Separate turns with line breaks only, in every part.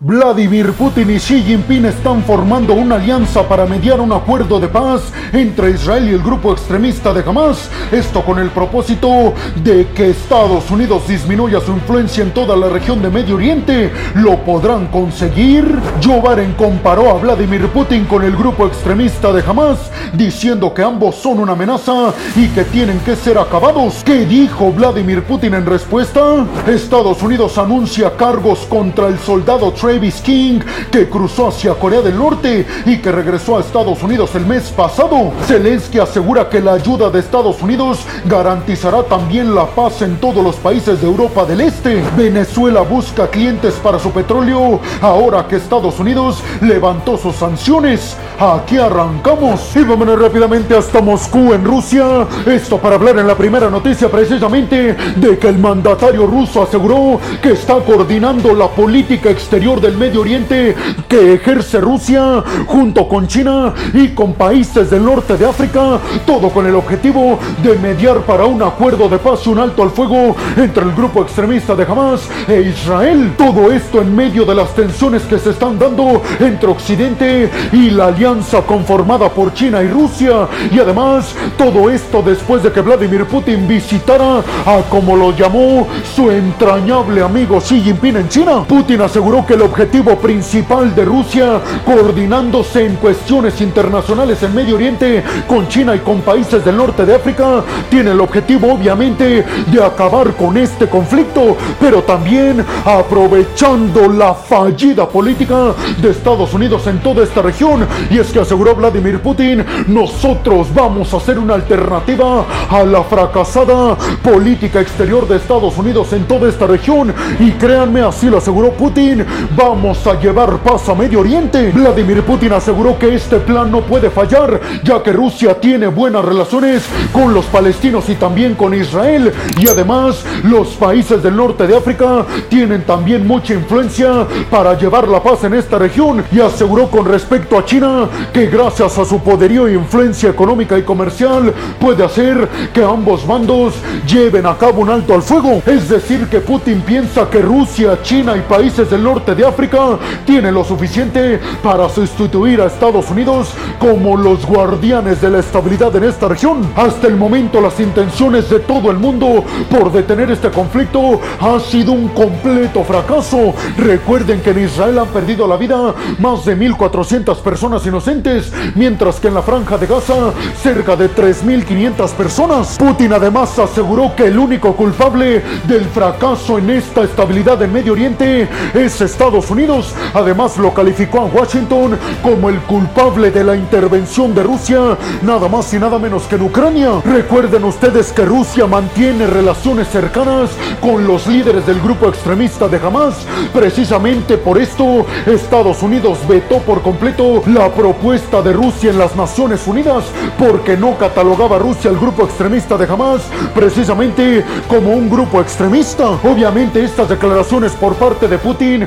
Vladimir Putin y Xi Jinping están formando una alianza para mediar un acuerdo de paz entre Israel y el grupo extremista de Hamas, esto con el propósito de que Estados Unidos disminuya su influencia en toda la región de Medio Oriente. ¿Lo podrán conseguir? Joe Biden comparó a Vladimir Putin con el grupo extremista de Hamas, diciendo que ambos son una amenaza y que tienen que ser acabados. ¿Qué dijo Vladimir Putin en respuesta? Estados Unidos anuncia cargos contra el soldado Travis King, que cruzó hacia Corea del Norte y que regresó a Estados Unidos el mes pasado. Zelensky asegura que la ayuda de Estados Unidos garantizará también la paz en todos los países de Europa del Este. Venezuela busca clientes para su petróleo ahora que Estados Unidos levantó sus sanciones. Aquí arrancamos y vámonos rápidamente hasta Moscú en Rusia. Esto para hablar en la primera noticia precisamente de que el mandatario ruso aseguró que está coordinando la política exterior del Medio Oriente que ejerce Rusia junto con China y con países del norte de África, todo con el objetivo de mediar para un acuerdo de paz y un alto al fuego entre el grupo extremista de Hamas e Israel. Todo esto en medio de las tensiones que se están dando entre Occidente y la alianza conformada por China y Rusia. Y además, todo esto después de que Vladimir Putin visitara a, como lo llamó, su entrañable amigo Xi Jinping en China. Putin aseguró que lo objetivo principal de Rusia, coordinándose en cuestiones internacionales en Medio Oriente con China y con países del norte de África, tiene el objetivo obviamente de acabar con este conflicto, pero también aprovechando la fallida política de Estados Unidos en toda esta región. Y es que aseguró Vladimir Putin, nosotros vamos a ser una alternativa a la fracasada política exterior de Estados Unidos en toda esta región. Y créanme, así lo aseguró Putin, Vamos a llevar paz a Medio Oriente. Vladimir Putin aseguró que este plan no puede fallar, ya que Rusia tiene buenas relaciones con los palestinos y también con Israel. Y además, los países del norte de África tienen también mucha influencia para llevar la paz en esta región. Y aseguró con respecto a China que gracias a su poderío e influencia económica y comercial puede hacer que ambos bandos lleven a cabo un alto al fuego. Es decir, que Putin piensa que Rusia, China y países del norte de África tiene lo suficiente para sustituir a Estados Unidos como los guardianes de la estabilidad en esta región. Hasta el momento las intenciones de todo el mundo por detener este conflicto ha sido un completo fracaso. Recuerden que en Israel han perdido la vida más de 1.400 personas inocentes, mientras que en la franja de Gaza cerca de 3.500 personas. Putin además aseguró que el único culpable del fracaso en esta estabilidad en Medio Oriente es Estados Unidos. Además lo calificó a Washington como el culpable de la intervención de Rusia, nada más y nada menos que en Ucrania. Recuerden ustedes que Rusia mantiene relaciones cercanas con los líderes del grupo extremista de Hamas. Precisamente por esto, Estados Unidos vetó por completo la propuesta de Rusia en las Naciones Unidas porque no catalogaba a Rusia al grupo extremista de Hamas precisamente como un grupo extremista. Obviamente estas declaraciones por parte de Putin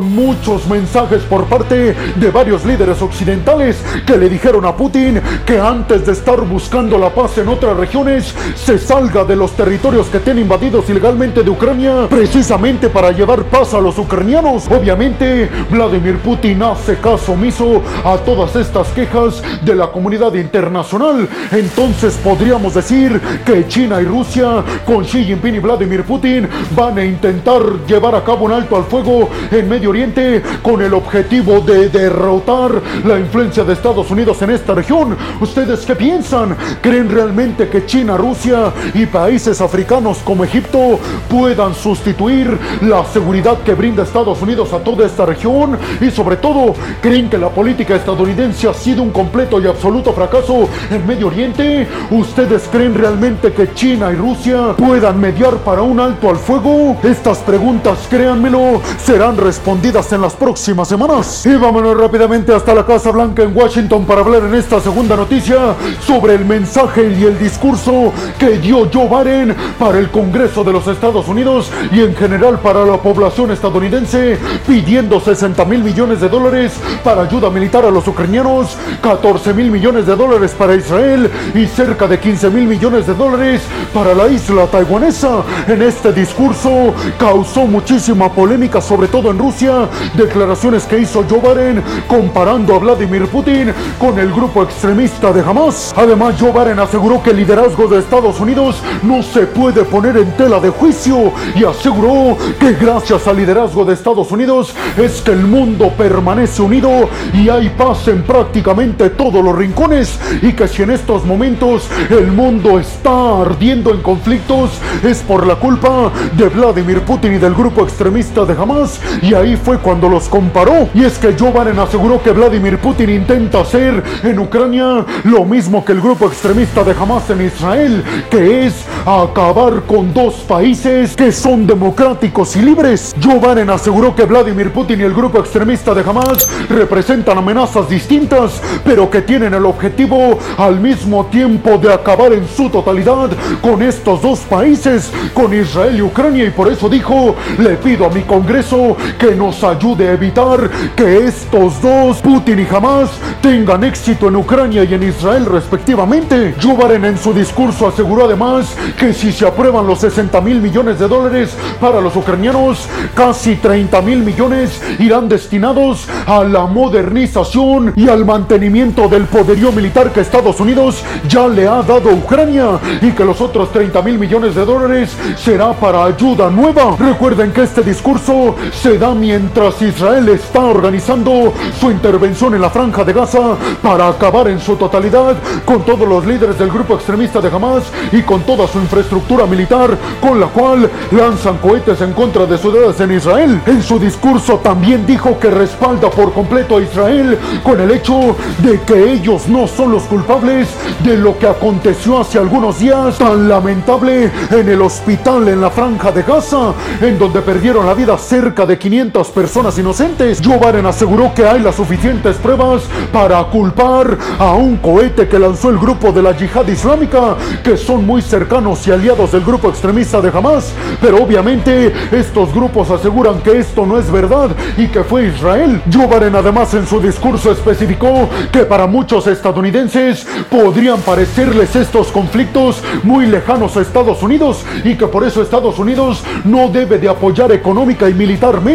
muchos mensajes por parte de varios líderes occidentales que le dijeron a Putin que antes de estar buscando la paz en otras regiones, se salga de los territorios que tiene invadidos ilegalmente de Ucrania, precisamente para llevar paz a los ucranianos. Obviamente, Vladimir Putin hace caso omiso a todas estas quejas de la comunidad internacional. Entonces podríamos decir que China y Rusia, con Xi Jinping y Vladimir Putin, van a intentar llevar a cabo un alto al fuego en Medio Oriente con el objetivo de derrotar la influencia de Estados Unidos en esta región. ¿Ustedes qué piensan? ¿Creen realmente que China, Rusia y países africanos como Egipto puedan sustituir la seguridad que brinda Estados Unidos a toda esta región? Y sobre todo, ¿creen que la política estadounidense ha sido un completo y absoluto fracaso en Medio Oriente? ¿Ustedes creen realmente que China y Rusia puedan mediar para un alto al fuego? Estas preguntas, créanmelo, serán respondidas en las próximas semanas. Y vámonos rápidamente hasta la Casa Blanca en Washington para hablar en esta segunda noticia sobre el mensaje y el discurso que dio Joe Biden para el Congreso de los Estados Unidos y en general para la población estadounidense, pidiendo 60 mil millones de dólares para ayuda militar a los ucranianos, 14 mil millones de dólares para Israel y cerca de 15 mil millones de dólares para la isla taiwanesa. En este discurso causó muchísima polémica sobre todo todo en Rusia, declaraciones que hizo Joe Biden comparando a Vladimir Putin con el grupo extremista de Hamas. Además, Joe Biden aseguró que el liderazgo de Estados Unidos no se puede poner en tela de juicio y aseguró que gracias al liderazgo de Estados Unidos es que el mundo permanece unido y hay paz en prácticamente todos los rincones y que si en estos momentos el mundo está ardiendo en conflictos es por la culpa de Vladimir Putin y del grupo extremista de Hamas y ahí fue cuando los comparó y es que Joe aseguró que Vladimir Putin intenta hacer en Ucrania lo mismo que el grupo extremista de Hamas en Israel que es acabar con dos países que son democráticos y libres. Joe aseguró que Vladimir Putin y el grupo extremista de Hamas representan amenazas distintas, pero que tienen el objetivo al mismo tiempo de acabar en su totalidad con estos dos países, con Israel y Ucrania, y por eso dijo, le pido a mi Congreso que nos ayude a evitar que estos dos, Putin y Hamas, tengan éxito en Ucrania y en Israel respectivamente. Joe Biden en su discurso aseguró además que si se aprueban los 60 mil millones de dólares para los ucranianos, casi 30 mil millones irán destinados a la modernización y al mantenimiento del poderío militar que Estados Unidos ya le ha dado a Ucrania y que los otros 30 mil millones de dólares será para ayuda nueva. Recuerden que este discurso se da mientras Israel está organizando su intervención en la franja de Gaza para acabar en su totalidad con todos los líderes del grupo extremista de Hamas y con toda su infraestructura militar con la cual lanzan cohetes en contra de ciudades en Israel. En su discurso también dijo que respalda por completo a Israel con el hecho de que ellos no son los culpables de lo que aconteció hace algunos días tan lamentable en el hospital en la franja de Gaza, en donde perdieron la vida cerca de 500 personas inocentes. Joe Biden aseguró que hay las suficientes pruebas para culpar a un cohete que lanzó el grupo de la yihad islámica, que son muy cercanos y aliados del grupo extremista de Hamas, pero obviamente estos grupos aseguran que esto no es verdad y que fue Israel. Joe Biden además en su discurso especificó que para muchos estadounidenses podrían parecerles estos conflictos muy lejanos a Estados Unidos y que por eso Estados Unidos no debe de apoyar económica y militarmente,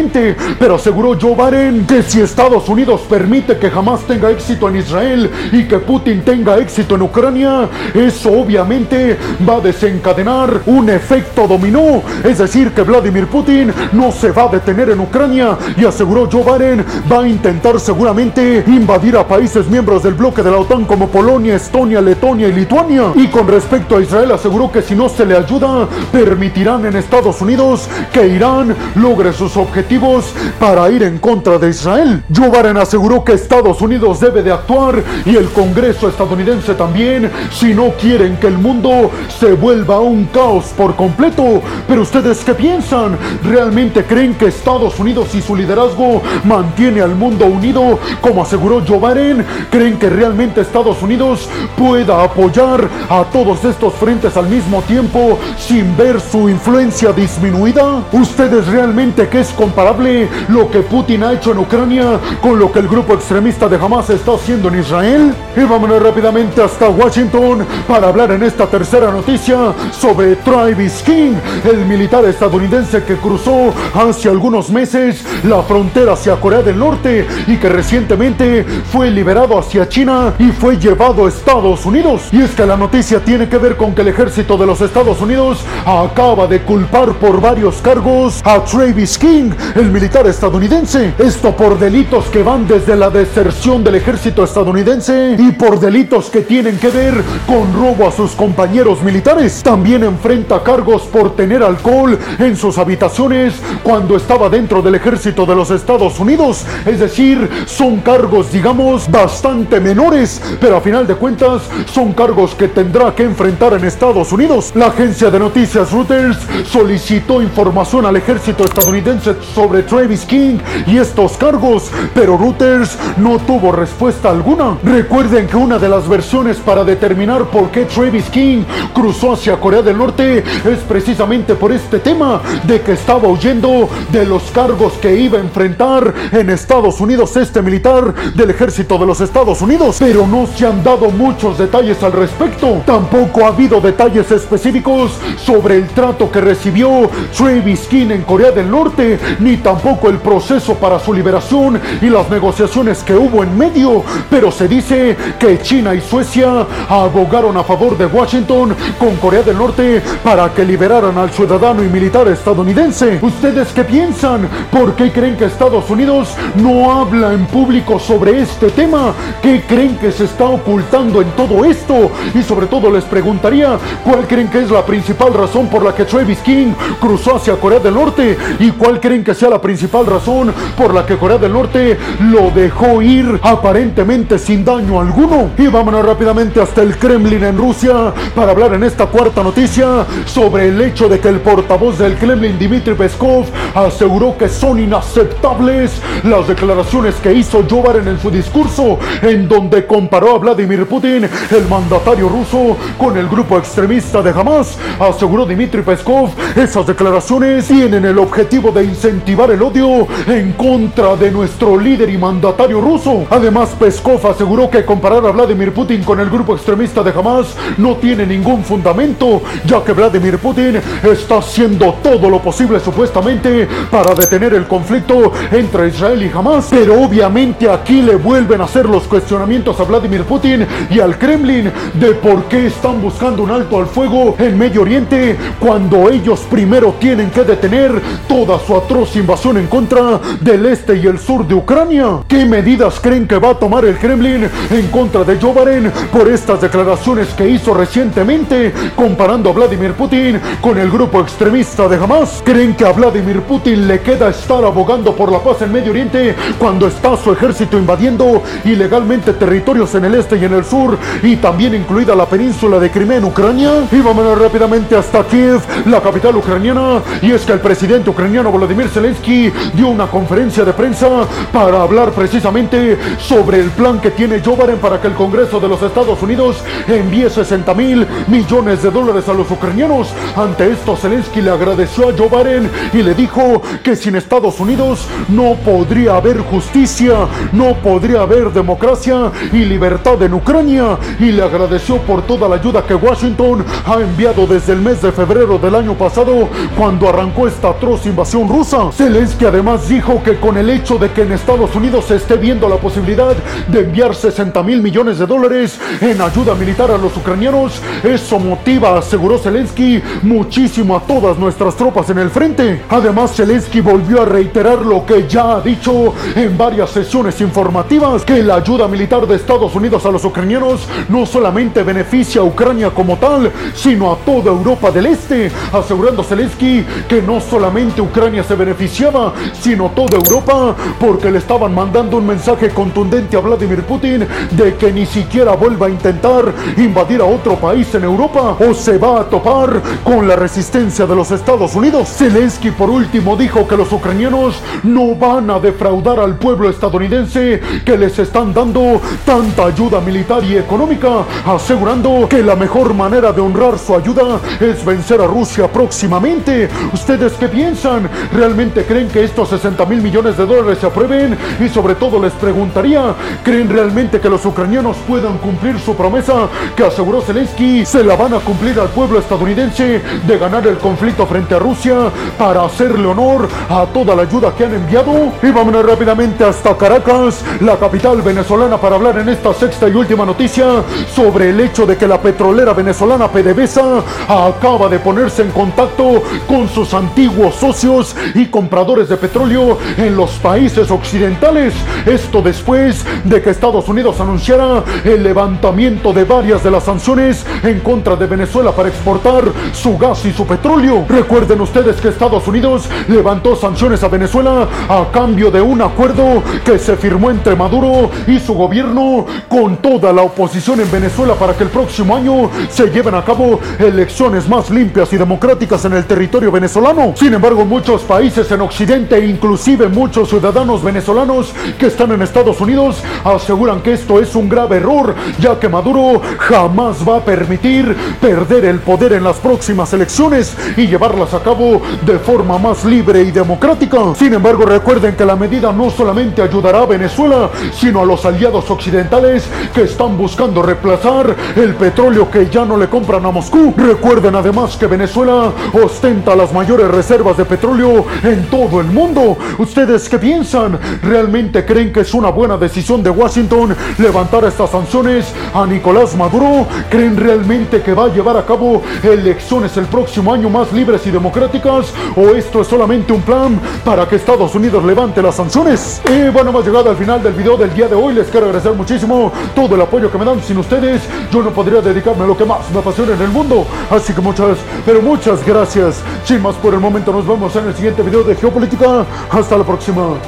pero aseguró Joe Biden que si Estados Unidos permite que jamás tenga éxito en Israel y que Putin tenga éxito en Ucrania, eso obviamente va a desencadenar un efecto dominó, es decir, que Vladimir Putin no se va a detener en Ucrania y aseguró Joe Biden va a intentar seguramente invadir a países miembros del bloque de la OTAN como Polonia, Estonia, Letonia y Lituania. Y con respecto a Israel aseguró que si no se le ayuda, permitirán en Estados Unidos que Irán logre sus objetivos para ir en contra de Israel. Joe Biden aseguró que Estados Unidos debe de actuar y el Congreso estadounidense también si no quieren que el mundo se vuelva un caos por completo. Pero ustedes qué piensan? ¿Realmente creen que Estados Unidos y su liderazgo mantiene al mundo unido como aseguró Joe Biden? ¿Creen que realmente Estados Unidos pueda apoyar a todos estos frentes al mismo tiempo sin ver su influencia disminuida? ¿Ustedes realmente que es comparable lo que Putin ha hecho en Ucrania con lo que el grupo extremista de Hamas está haciendo en Israel? Y vámonos rápidamente hasta Washington para hablar en esta tercera noticia sobre Travis King, el militar estadounidense que cruzó hace algunos meses la frontera hacia Corea del Norte y que recientemente fue liberado hacia China y fue llevado a Estados Unidos. Y es que la noticia tiene que ver con que el ejército de los Estados Unidos acaba de culpar por varios cargos a Travis King, el militar estadounidense. Esto por delitos que van desde la deserción del ejército estadounidense y por delitos que tienen que ver con robo a sus compañeros militares. También enfrenta cargos por tener alcohol en sus habitaciones cuando estaba dentro del ejército de los Estados Unidos. Es decir, son cargos, digamos, bastante menores, pero a final de cuentas son cargos que tendrá que enfrentar en Estados Unidos. La agencia de noticias Reuters solicitó información al ejército estadounidense sobre Travis King y estos cargos, pero Reuters no tuvo respuesta alguna. Recuerden que una de las versiones para determinar por qué Travis King cruzó hacia Corea del Norte es precisamente por este tema de que estaba huyendo de los cargos que iba a enfrentar en Estados Unidos este militar del ejército de los Estados Unidos, pero no se han dado muchos detalles al respecto. Tampoco ha habido detalles específicos sobre el trato que recibió Travis King en Corea del Norte ni tampoco el proceso para su liberación y las negociaciones que hubo en medio, pero se dice que China y Suecia abogaron a favor de Washington con Corea del Norte para que liberaran al ciudadano y militar estadounidense. ¿Ustedes qué piensan? ¿Por qué creen que Estados Unidos no habla en público sobre este tema? ¿Qué creen que se está ocultando en todo esto? Y sobre todo les preguntaría, ¿cuál creen que es la principal razón por la que Travis King cruzó hacia Corea del Norte? ¿Y cuál creen que sea la principal razón por la que Corea del Norte lo dejó ir aparentemente sin daño alguno? Y vámonos rápidamente hasta el Kremlin en Rusia para hablar en esta cuarta noticia sobre el hecho de que el portavoz del Kremlin, Dmitry Peskov, aseguró que son inaceptables las declaraciones que hizo Joe Biden en su discurso, en donde comparó a Vladimir Putin, el mandatario ruso, con el grupo extremista de Hamas. Aseguró Dmitry Peskov, esas declaraciones tienen el objetivo de incentivar el odio en contra de nuestro líder y mandatario ruso. Además, Peskov aseguró que comparar a Vladimir Putin con el grupo extremista de Hamas no tiene ningún fundamento, ya que Vladimir Putin está haciendo todo lo posible supuestamente para detener el conflicto entre Israel y Hamas. Pero obviamente aquí le vuelven a hacer los cuestionamientos a Vladimir Putin y al Kremlin de por qué están buscando un alto al fuego en Medio Oriente cuando ellos primero tienen que detener toda su atroz invasión en contra del este y el sur de Ucrania. ¿Qué medidas creen que va a tomar el Kremlin en contra de Joe Biden por estas declaraciones que hizo recientemente comparando a Vladimir Putin con el grupo extremista de Hamas? ¿Creen que a Vladimir Putin le queda estar abogando por la paz en Medio Oriente cuando está su ejército invadiendo ilegalmente territorios en el este y en el sur y también incluida la península de Crimea en Ucrania? Y vámonos rápidamente hasta Kiev, la capital ucraniana, y es que el presidente ucraniano Volodymyr Zelensky dio una conferencia de prensa para hablar precisamente sobre el plan que tiene Joe para que el Congreso de los Estados Unidos envíe 60 mil millones de dólares a los ucranianos. Ante esto, Zelensky le agradeció a Joe y le dijo que sin Estados Unidos no podría haber justicia, no podría haber democracia y libertad en Ucrania. Y le agradeció por toda la ayuda que Washington ha enviado desde el mes de febrero del año pasado, cuando arrancó esta atroz invasión rusa. Zelensky además dijo que con el hecho de que en Estados Unidos se esté viendo la posibilidad de enviar 60 mil millones de dólares en ayuda militar a los ucranianos, eso motiva, aseguró Zelensky, muchísimo a todas nuestras tropas en el frente. Además, Zelensky volvió a reiterar lo que ya ha dicho en varias sesiones informativas, que la ayuda militar de Estados Unidos a los ucranianos no solamente beneficia a Ucrania como tal, sino a toda Europa del Este, asegurando Zelensky que no solamente Ucrania se beneficiaba, sino toda Europa, porque le estaban mandando un mensaje contundente a Vladimir Putin de que ni siquiera vuelva a intentar invadir a otro país en Europa o se va a topar con la resistencia de los Estados Unidos. Zelensky por último dijo que los ucranianos no van a defraudar al pueblo estadounidense que les están dando tanta ayuda militar y económica, asegurando que la mejor manera de honrar su ayuda es vencer a Rusia próximamente. ¿Ustedes qué piensan? ¿Realmente creen que estos 60 mil millones de dólares se aprueben? Y sobre todo les preguntaría, ¿creen realmente que los ucranianos puedan cumplir su promesa que aseguró Zelensky? ¿Se la van a cumplir al pueblo estadounidense de ganar el conflicto frente a Rusia para hacerle honor a toda la ayuda que han enviado? Y vámonos rápidamente hasta Caracas, la capital venezolana, para hablar en esta sexta y última noticia sobre el hecho de que la petrolera venezolana PDVSA acaba de ponerse en contacto con sus antiguos socios y compradores de petróleo en los países occidentales. Esto después de que Estados Unidos anunciara el levantamiento de varias de las sanciones en contra de Venezuela para exportar su gas y su petróleo. Recuerden ustedes que Estados Unidos levantó sanciones a Venezuela a cambio de un acuerdo que se firmó entre Maduro y su gobierno con toda la oposición en Venezuela para que el próximo año se lleven a cabo elecciones más limpias y democráticas en el territorio venezolano. Sin embargo, muchos países en Occidente, inclusive muchos ciudadanos venezolanos que están en Estados Unidos, aseguran que esto es un grave error, ya que Maduro jamás va a permitir perder el poder en las próximas elecciones y llevarlas a cabo de forma más libre y democrática. Sin embargo, recuerden que la medida no solamente ayudará a Venezuela, sino a los aliados occidentales que están buscando reemplazar el petróleo que ya no le compran a Moscú. Recuerden además que Venezuela ostenta las mayores reservas de petróleo en todo el mundo. ¿Ustedes qué piensan? ¿Realmente creen que es una buena decisión de Washington levantar estas sanciones a Nicolás Maduro? ¿Creen realmente que va a llevar a cabo elecciones el próximo año más libres y democráticas? ¿O esto es solamente un plan para que Estados Unidos levante las sanciones? Y bueno, hemos llegado al final del video del día de hoy. Les quiero agradecer muchísimo todo el apoyo que me dan. Sin ustedes, yo no podría dedicarme a lo que más me apasiona en el mundo. Así que muchas, pero muchas gracias. Sin más por el momento, nos vemos en el siguiente video de Geopolítica. Hasta la próxima.